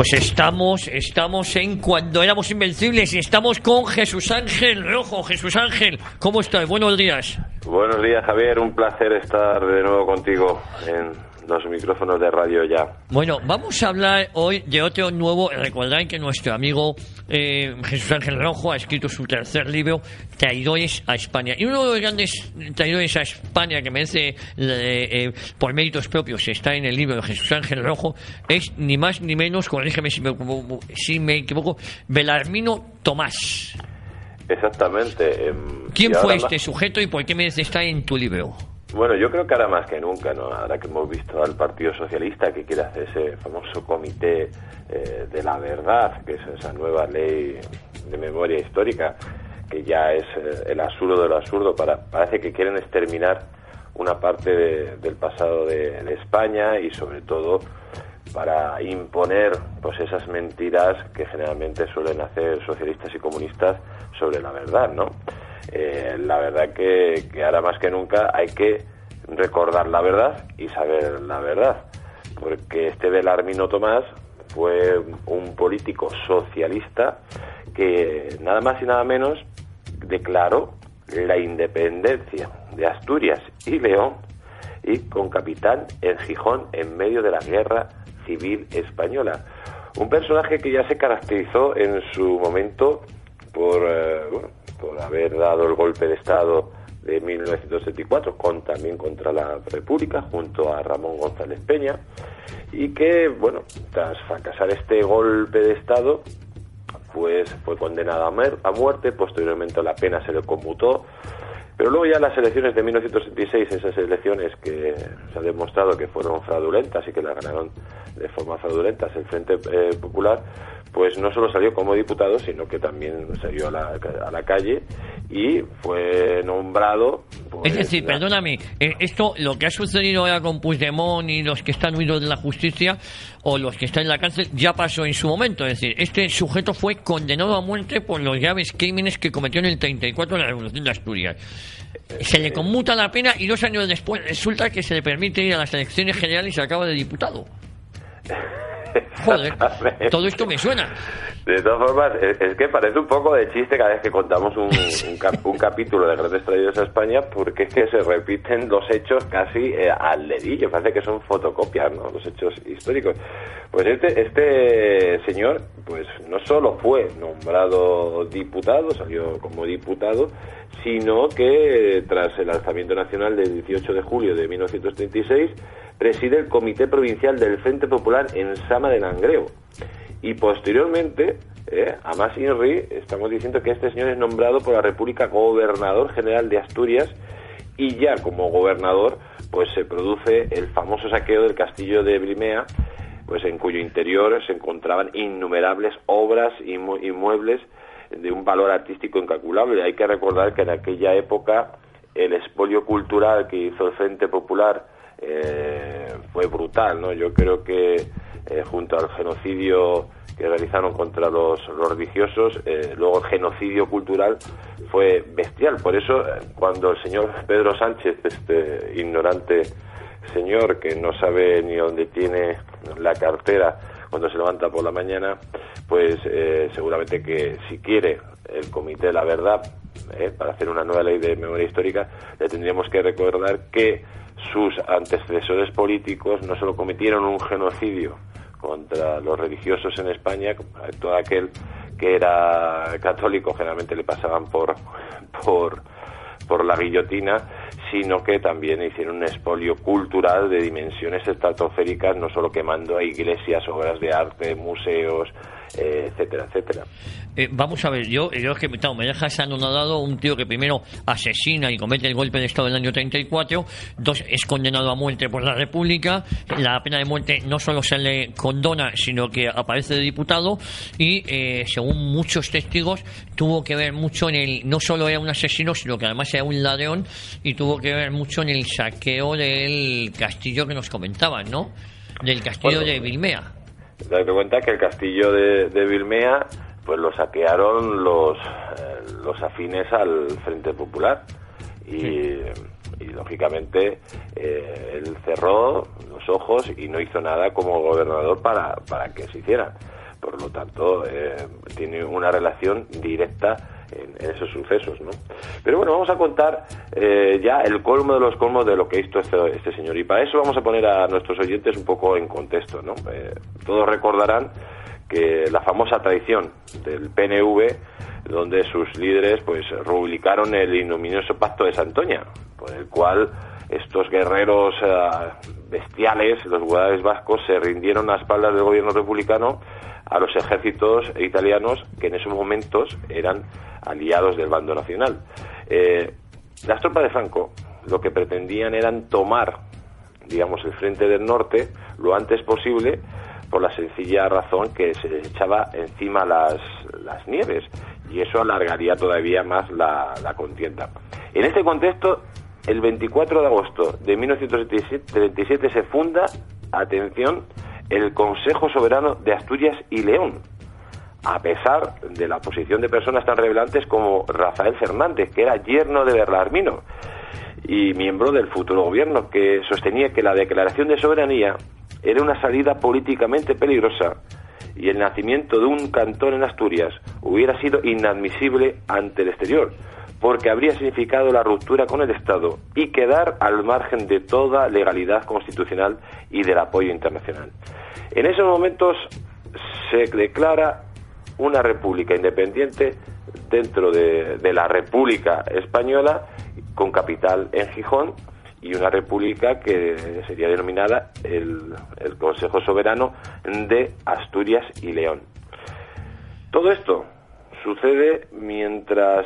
Pues estamos, estamos en cuando éramos invencibles y estamos con Jesús Ángel Rojo. Jesús Ángel, ¿cómo estás? Buenos días. Buenos días, Javier. Un placer estar de nuevo contigo en los micrófonos de radio ya. Bueno, vamos a hablar hoy de otro nuevo. Recordad que nuestro amigo eh, Jesús Ángel Rojo ha escrito su tercer libro, Traidores a España. Y uno de los grandes traidores a España que merece eh, eh, por méritos propios está en el libro de Jesús Ángel Rojo es ni más ni menos, corrígeme si me, si me equivoco, Belarmino Tomás. Exactamente. Em, ¿Quién fue este sujeto y por qué merece estar en tu libro? Bueno, yo creo que ahora más que nunca, ¿no? ahora que hemos visto al Partido Socialista que quiere hacer ese famoso comité eh, de la verdad, que es esa nueva ley de memoria histórica, que ya es eh, el absurdo de lo absurdo, para, parece que quieren exterminar una parte del pasado de, de, España y sobre todo para imponer pues esas mentiras que generalmente suelen hacer socialistas y comunistas sobre la verdad, ¿no? Eh, la verdad que, ahora más que nunca hay que recordar la verdad y saber la verdad, porque este Belarmino Tomás fue un político socialista que nada más y nada menos declaró la independencia de Asturias y León y con capital en Gijón en medio de la guerra civil española. Un personaje que ya se caracterizó en su momento por, eh, por haber dado el golpe de Estado de 1974, con, también contra la República, junto a Ramón González Peña, y que, bueno, tras fracasar este golpe de Estado, pues fue condenado a, muerte, posteriormente la pena se le conmutó, pero luego ya las elecciones de 1976, esas elecciones que se ha demostrado que fueron fraudulentas y que las ganaron de forma fraudulenta el Frente eh, Popular, pues no solo salió como diputado, sino que también salió a la, a la calle y fue nombrado. Pues, es decir, perdóname, eh, esto, lo que ha sucedido ahora con Puigdemont y los que están huidos de la justicia o los que están en la cárcel ya pasó en su momento. Es decir, este sujeto fue condenado a muerte por los graves crímenes que cometió en el 34 en la Revolución de Asturias. Se le conmuta la pena y dos años después resulta que se le permite ir a las elecciones generales y se acaba de diputado. Joder, todo esto me suena. De todas formas, es, que parece un poco de chiste cada vez que contamos un, un, capítulo de Grandes Traídos a España, porque es que se repiten los hechos casi eh, al dedillo, parece que son fotocopias, ¿no? Los hechos históricos. Pues este, este señor, pues no solo fue nombrado diputado, salió como diputado, sino que tras el alzamiento nacional del 18 de julio de 1936 preside el Comité Provincial del Frente Popular en Sama de Langreo. Y posteriormente, eh, a más Inri, estamos diciendo que este señor es nombrado por la República gobernador general de Asturias y ya como gobernador pues se produce el famoso saqueo del castillo de Brimea pues en cuyo interior se encontraban innumerables obras y inmuebles de un valor artístico incalculable. Hay que recordar que en aquella época el expolio cultural que hizo el Frente Popular eh, fue brutal, ¿no? Yo creo que eh, junto al genocidio que realizaron contra los, religiosos, eh, luego el genocidio cultural fue bestial. Por eso, cuando el señor Pedro Sánchez, este ignorante señor que no sabe ni dónde tiene la cartera cuando se levanta por la mañana, pues seguramente que si quiere el Comité de la Verdad, para hacer una nueva ley de memoria histórica, le tendríamos que recordar que sus antecesores políticos no solo cometieron un genocidio contra los religiosos en España, todo aquel que era católico generalmente le pasaban por, por, por la guillotina, sino que también hicieron un expolio cultural de dimensiones estratosféricas, no solo quemando a iglesias, obras de arte, museos, eh, etcétera, etcétera. Eh, vamos a ver, yo, yo es que me deja anonadado un tío que primero asesina y comete el golpe de Estado en el año 34, dos, es condenado a muerte por la República, la pena de muerte no solo se le condona, sino que aparece de diputado y, eh, según muchos testigos, tuvo que ver mucho en el, no solo era un asesino, sino que además era un ladrón y tuvo que ver mucho en el saqueo del castillo que nos comentaban, ¿no? Del castillo de Vilmea. Date cuenta que el castillo de, de Vilmea pues lo saquearon los, eh, los afines al Frente Popular y y lógicamente eh, él cerró los ojos y no hizo nada como gobernador para, para que se hiciera. Por lo tanto, eh, tiene una relación directa en, esos sucesos, ¿no? Pero bueno, vamos a contar eh, ya el colmo de los colmos de lo que hizo este, este, señor y para eso vamos a poner a nuestros oyentes un poco en contexto, ¿no? todos recordarán que la famosa traición del PNV donde sus líderes pues rubricaron el ignominioso pacto de Santoña, por el cual estos guerreros eh, bestiales, los guardias vascos, se rindieron a espaldas del gobierno republicano a los ejércitos italianos que en esos momentos eran aliados del bando nacional. Eh, las tropas de Franco lo que pretendían eran tomar, digamos, el frente del norte lo antes posible por la sencilla razón que se echaba encima las, las nieves y eso alargaría todavía más la, contienda. En este contexto, el 24 de agosto de 1937 se funda, atención, el Consejo Soberano de Asturias y León, a pesar de la oposición de personas tan revelantes como Rafael Fernández, que era yerno de Berlarmino y miembro del futuro gobierno, que sostenía que la declaración de soberanía era una salida políticamente peligrosa y el nacimiento de un cantón en Asturias hubiera sido inadmisible ante el exterior, porque habría significado la ruptura con el Estado y quedar al margen de toda legalidad constitucional y del apoyo internacional. En esos momentos se declara una república independiente dentro de, la República Española con capital en Gijón y una república que sería denominada el, Consejo Soberano de Asturias y León. Todo esto sucede mientras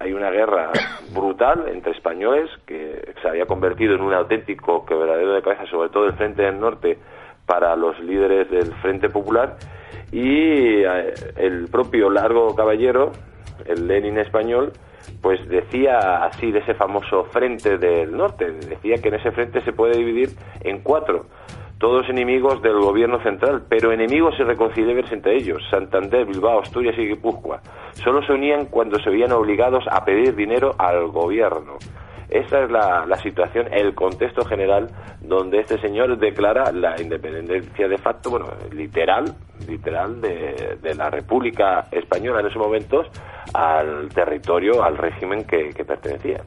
hay una guerra brutal entre españoles que se había convertido en un auténtico quebradero de cabeza, sobre todo el Frente del Norte, para los líderes del Frente Popular. Y eh, el propio Largo Caballero, el Lenin español, pues decía así de ese famoso frente del norte, decía que en ese frente se puede dividir en cuatro, todos enemigos del gobierno central, pero enemigos irreconciliables entre ellos, Santander, Bilbao, Asturias y Guipúzcoa. Solo se unían cuando se veían obligados a pedir dinero al gobierno. Esa es la, situación, el contexto general donde este señor declara la independencia de facto, bueno, literal, literal de, la República Española en esos momentos al territorio, al régimen que, pertenecía.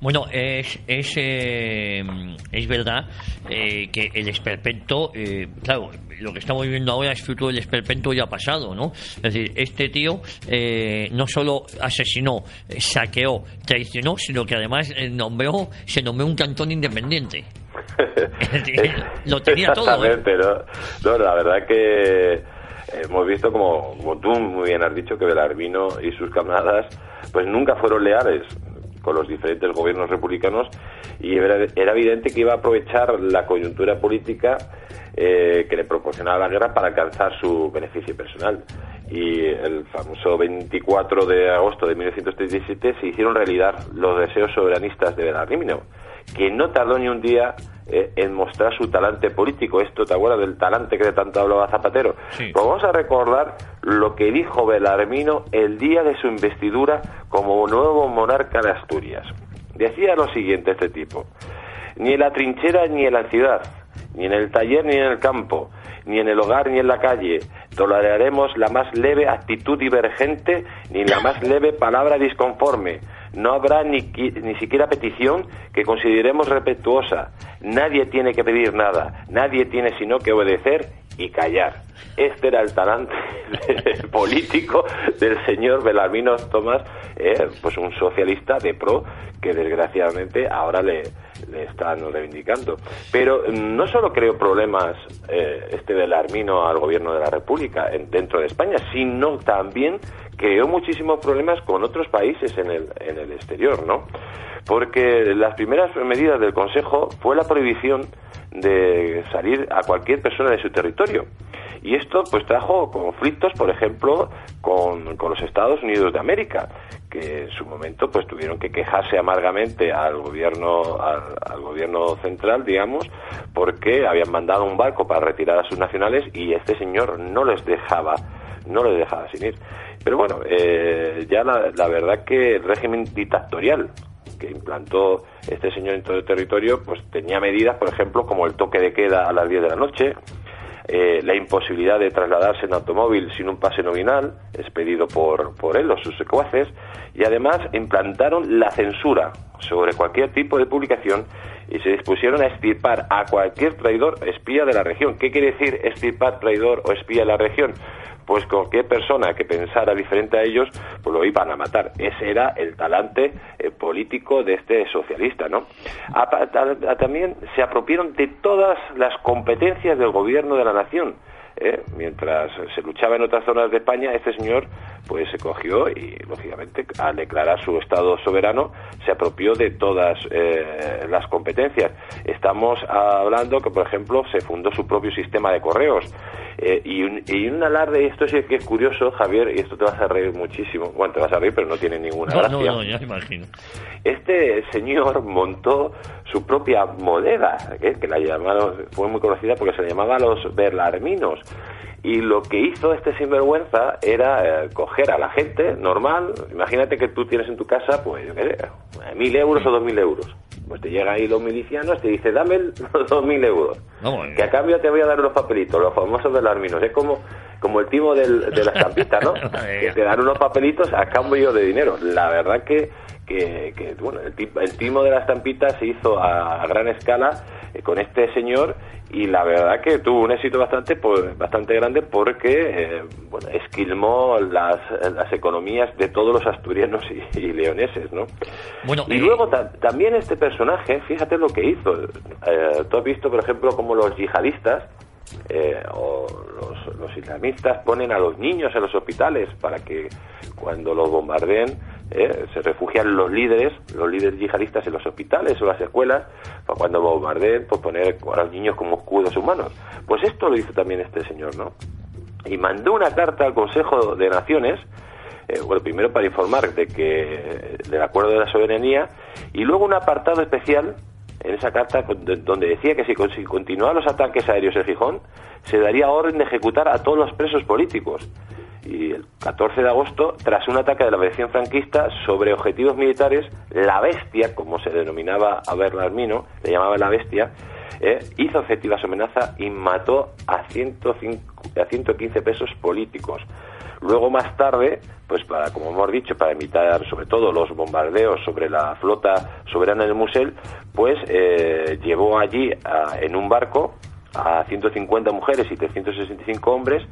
Bueno, es, es, eh, es verdad eh, que el esperpento, eh, claro, lo que estamos viviendo ahora es fruto del esperpento ya pasado, ¿no? Es decir, este tío eh, no solo asesinó, saqueó, traicionó, sino que además eh, nombró, se nombró un cantón independiente. lo tenía todo. ¿eh? ¿no? la verdad que hemos visto como, como tú muy bien has dicho que Belarmino y sus camaradas pues nunca fueron leales con los diferentes gobiernos republicanos y era, evidente que iba a aprovechar la coyuntura política eh, que le proporcionaba la guerra para alcanzar su beneficio personal. Y el famoso 24 de agosto de 1937 se hicieron realidad los deseos soberanistas de Belarmino, que no tardó ni un día eh, en mostrar su talante político. Esto, ¿te acuerdas del talante que de tanto hablaba Zapatero? Pues vamos a recordar lo que dijo Belarmino el día de su investidura como nuevo monarca de Asturias. Decía lo siguiente este tipo, ni en la trinchera ni en la ciudad, ni en el taller ni en el campo, ni en el hogar ni en la calle. Toleraremos la más leve actitud divergente ni la más leve palabra disconforme. No habrá ni, ni siquiera petición que consideremos respetuosa. Nadie tiene que pedir nada. Nadie tiene sino que obedecer y callar. Este era el talante político del señor Belarmino Tomás, eh, pues un socialista de pro que desgraciadamente ahora le, le están reivindicando. Pero no solo creó problemas eh, este Belarmino al gobierno de la República en, dentro de España, sino también creó muchísimos problemas con otros países en el, en el exterior, ¿no? Porque las primeras medidas del Consejo fue la prohibición de salir a cualquier persona de su territorio. Y esto pues trajo conflictos, por ejemplo, con, con, los Estados Unidos de América, que en su momento pues tuvieron que quejarse amargamente al gobierno, al, gobierno central, digamos, porque habían mandado un barco para retirar a sus nacionales y este señor no les dejaba, no les dejaba sin ir. Pero bueno, eh, ya la, la verdad que el régimen dictatorial que implantó este señor en todo el territorio, pues tenía medidas, por ejemplo, como el toque de queda a las 10 de la noche, eh, la imposibilidad de trasladarse en automóvil sin un pase nominal, expedido por, por él o sus secuaces, y además implantaron la censura sobre cualquier tipo de publicación y se dispusieron a extirpar a cualquier traidor espía de la región. ¿Qué quiere decir extirpar traidor o espía de la región? pues cualquier persona que pensara diferente a ellos, pues lo iban a matar. Ese era el talante eh, político de este socialista, ¿no? también se apropiaron de todas las competencias del gobierno de la nación. ¿Eh? mientras se luchaba en otras zonas de España, este señor pues se cogió y, lógicamente, al declarar su Estado soberano, se apropió de todas eh, las competencias. Estamos hablando que, por ejemplo, se fundó su propio sistema de correos. Eh, y, un, y un alarde, y esto sí que es curioso, Javier, y esto te vas a reír muchísimo. Bueno, te vas a reír, pero no tiene ninguna gracia. No, no, ya imagino. Este señor montó su propia moneda, ¿eh? que la llamaron, fue muy conocida porque se le llamaba los berlarminos y lo que hizo este sinvergüenza era eh, coger a la gente normal, imagínate que tú tienes en tu casa, pues, mil euros o dos mil euros. Pues te llega ahí los milicianos, te dice, dame los dos mil euros. que a cambio te voy a dar unos papelitos, los famosos de las minos. Es como, como el timo del, de la estampita, ¿no? que te dan unos papelitos a cambio de dinero. La verdad que, que, bueno, el, el, timo de la estampita se hizo a, gran escala eh, con este señor y la verdad que tuvo un éxito bastante pues, bastante grande porque eh, bueno, esquilmó las, las economías de todos los asturianos y, leoneses ¿no? Bueno, y luego también este personaje fíjate lo que hizo eh, tú has visto por ejemplo como los yihadistas eh, o los, los, islamistas ponen a los niños en los hospitales para que cuando los bombardeen ¿eh? se refugian los líderes, los líderes yihadistas en los hospitales o las escuelas, para cuando bombardeen, pues poner a los niños como escudos humanos. Pues esto lo hizo también este señor, ¿no? Y mandó una carta al Consejo de Naciones, eh, bueno, primero para informar de que del acuerdo de la soberanía y luego un apartado especial en esa carta donde decía que si continuaban los ataques aéreos en Gijón, se daría orden de ejecutar a todos los presos políticos y el 14 de agosto, tras un ataque de la aviación franquista sobre objetivos militares, la bestia, como se denominaba a Bernardino, le llamaba la bestia, eh, hizo efectiva su amenaza y mató a, 105, a 115 pesos políticos. Luego, más tarde, pues para, como hemos dicho, para evitar sobre todo los bombardeos sobre la flota soberana del Musel, pues eh, llevó allí en un barco a 150 mujeres y 365 hombres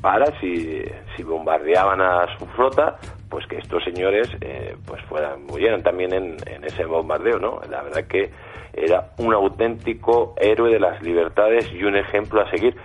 para si, si bombardeaban a su flota pues que estos señores eh, pues fueran murieran también en, en, ese bombardeo no la verdad que era un auténtico héroe de las libertades y un ejemplo a seguir.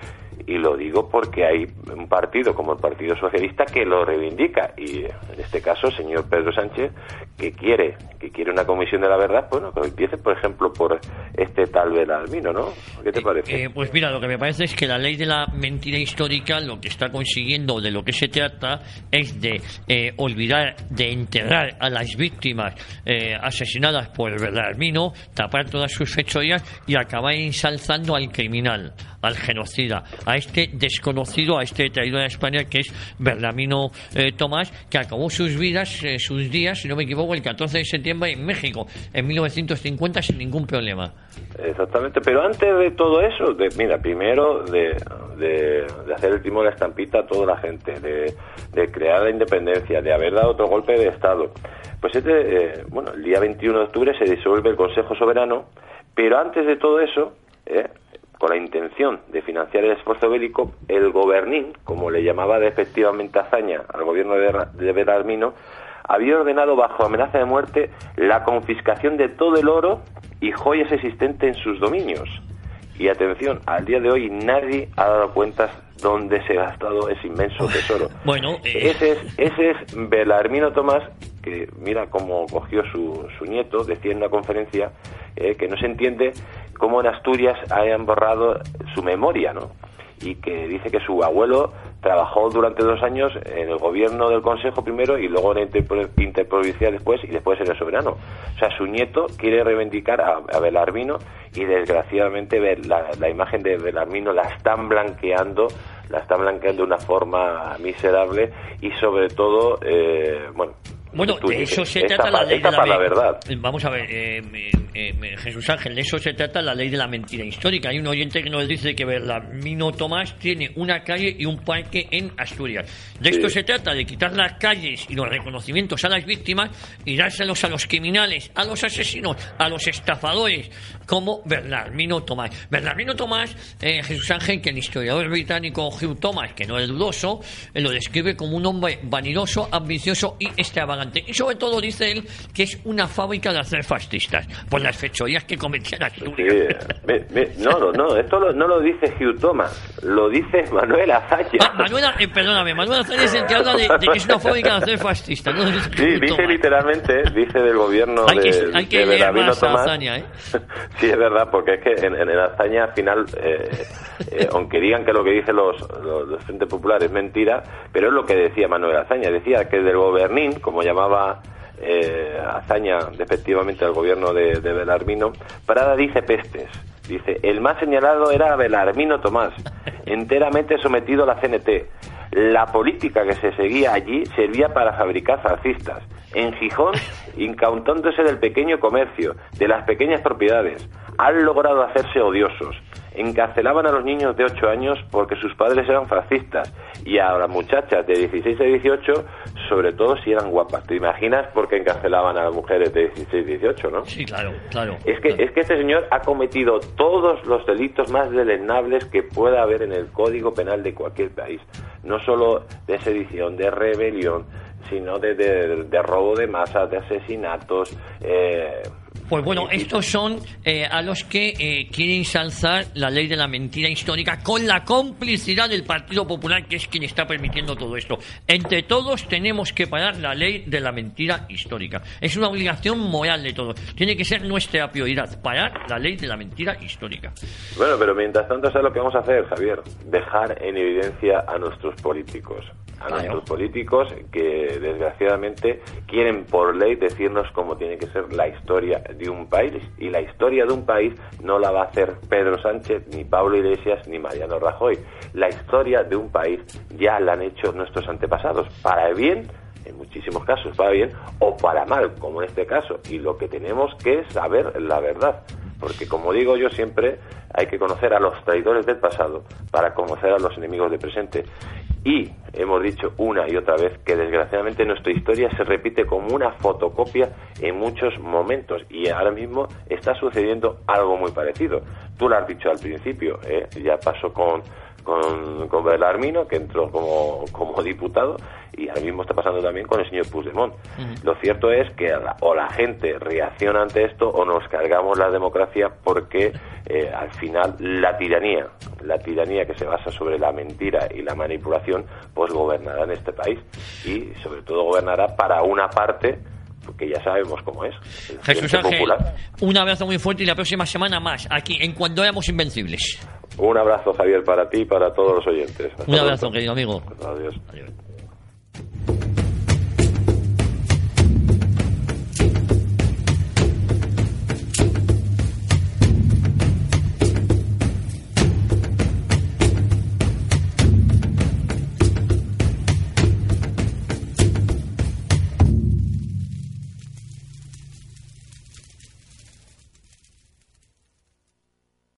Y lo digo porque hay un partido como el Partido Socialista que lo reivindica. Y en este caso señor Pedro Sánchez que quiere que quiere una comisión de la verdad bueno que empiece por ejemplo por este tal Belalmino ¿no? ¿qué te parece? Eh, pues mira lo que me parece es que la ley de la mentira histórica lo que está consiguiendo de lo que se trata es de eh, olvidar de enterrar a las víctimas eh, asesinadas por Belalmino tapar todas sus fechorías y acabar ensalzando al criminal al genocida a este desconocido, a este traidor a España que es Bernamino eh, Tomás, que acabó sus vidas, eh, sus días, si no me equivoco, el 14 de septiembre en México, en 1950, sin ningún problema. Exactamente, pero antes de todo eso, de, mira, primero de, de, hacer el timón de la estampita a toda la gente, de, de, crear la independencia, de haber dado otro golpe de Estado. Pues este, eh, bueno, el día 21 de octubre se disuelve el Consejo Soberano, pero antes de todo eso, eh, con la intención de financiar el esfuerzo bélico, el gobernín, como le llamaba despectivamente Azaña al gobierno de Berarmino, había ordenado bajo amenaza de muerte la confiscación de todo el oro y joyas existentes en sus dominios. Y atención, al día de hoy nadie ha dado cuentas dónde se ha gastado ese inmenso tesoro. Bueno, eh, ese es ese es Belarmino Tomás que mira cómo cogió su, su nieto, decía en una conferencia eh, que no se entiende cómo en Asturias hayan borrado su memoria, ¿no? Y que dice que su abuelo trabajó durante dos años en el gobierno del Consejo primero y luego en la interprovincial después y después en el soberano. O sea, su nieto quiere reivindicar a, Belarmino y desgraciadamente la, imagen de Belarmino la están blanqueando, la están blanqueando de una forma miserable y sobre todo, eh, bueno, Bueno, de eso se esta trata la ley de la, la verdad. Vamos a ver, eh, eh, eh, Jesús Ángel, de eso se trata la ley de la mentira histórica. Hay un oyente que nos dice que Berlamino Tomás tiene una calle y un parque en Asturias. De esto se trata, de quitar las calles y los reconocimientos a las víctimas y dárselos a los criminales, a los asesinos, a los estafadores, como Bernardino Tomás. Bernardino Tomás, eh, Jesús Ángel, que el historiador británico Hugh Thomas, que no es dudoso, eh, lo describe como un hombre vanidoso, ambicioso y extravagante. Y sobre todo dice él que es una fábrica de hacer fascistas, por las fechorías que cometía en Sí, Asturias. me- no, no, no, esto lo- no lo dice Hugh Thomas, lo dice Manuel Azaña. Ah, Manuel, eh, perdóname, Manuel Azaña es el que habla de, de que es una fábrica de hacer fascistas. No dice Sí, Hugh dice Thomas. literalmente, dice del gobierno Hay que- de, hay que de leer más a. Azaña, ¿eh? Sí, es verdad, porque es que en, en, Azaña al final, eh, eh, aunque digan que lo que dicen los, los, los Frente Popular es mentira, pero es lo que decía Manuel Azaña. Decía que del gobernín, como llamaba eh, Azaña despectivamente al gobierno de, de Belarmino, Prada dice pestes. Dice, el más señalado era Belarmino Tomás, enteramente sometido a la CNT. La política que se seguía allí servía para fabricar fascistas. En Gijón, incautándose del pequeño comercio, de las pequeñas propiedades, han logrado hacerse odiosos. Encarcelaban a los niños de 8 años porque sus padres eran fascistas y a las muchachas de 16 a 18, sobre todo si eran guapas. ¿Te imaginas por qué encarcelaban a las mujeres de 16 a 18, no? Sí, claro, claro. Es que, es que este señor ha cometido todos los delitos más deleznables que pueda haber en el Código Penal de cualquier país. No solo de sedición, de rebelión, sino de, de- robo de masas, de asesinatos. eh, Pues bueno, estos son eh, a los que eh, quieren ensalzar la ley de la mentira histórica con la complicidad del Partido Popular, que es quien está permitiendo todo esto. Entre todos tenemos que parar la ley de la mentira histórica. Es una obligación moral de todos. Tiene que ser nuestra prioridad, parar la ley de la mentira histórica. Bueno, pero mientras tanto, ¿sabes lo que vamos a hacer, Javier? Dejar en evidencia a nuestros políticos. A Claro. nuestros políticos que, desgraciadamente, quieren por ley decirnos cómo tiene que ser la historia de un país. Y la historia de un país no la va a hacer Pedro Sánchez, ni Pablo Iglesias, ni Mariano Rajoy. La historia de un país ya la han hecho nuestros antepasados, para bien en muchísimos casos para bien o para mal, como en este caso. Y lo que tenemos que es saber la verdad. Porque como digo yo siempre, hay que conocer a los traidores del pasado para conocer a los enemigos del presente. Y hemos dicho una y otra vez que desgraciadamente nuestra historia se repite como una fotocopia en muchos momentos. Y ahora mismo está sucediendo algo muy parecido. Tú lo has dicho al principio, ¿eh? ya pasó con, con, con Belarmino, que entró como, como diputado, y ahora mismo está pasando también con el señor Puigdemont. Lo cierto es que la- o la gente reacciona ante esto o nos cargamos la democracia porque eh, al final la tiranía, la tiranía que se basa sobre la mentira y la manipulación, pues gobernará en este país y sobre todo gobernará para una parte que ya sabemos cómo es. Jesús Ángel, Popular. un abrazo muy fuerte y la próxima semana más, aquí, en Cuando éramos invencibles. Un abrazo, Javier, para ti y para todos los oyentes. Hasta Un abrazo, pronto. querido amigo. Adiós. Adiós.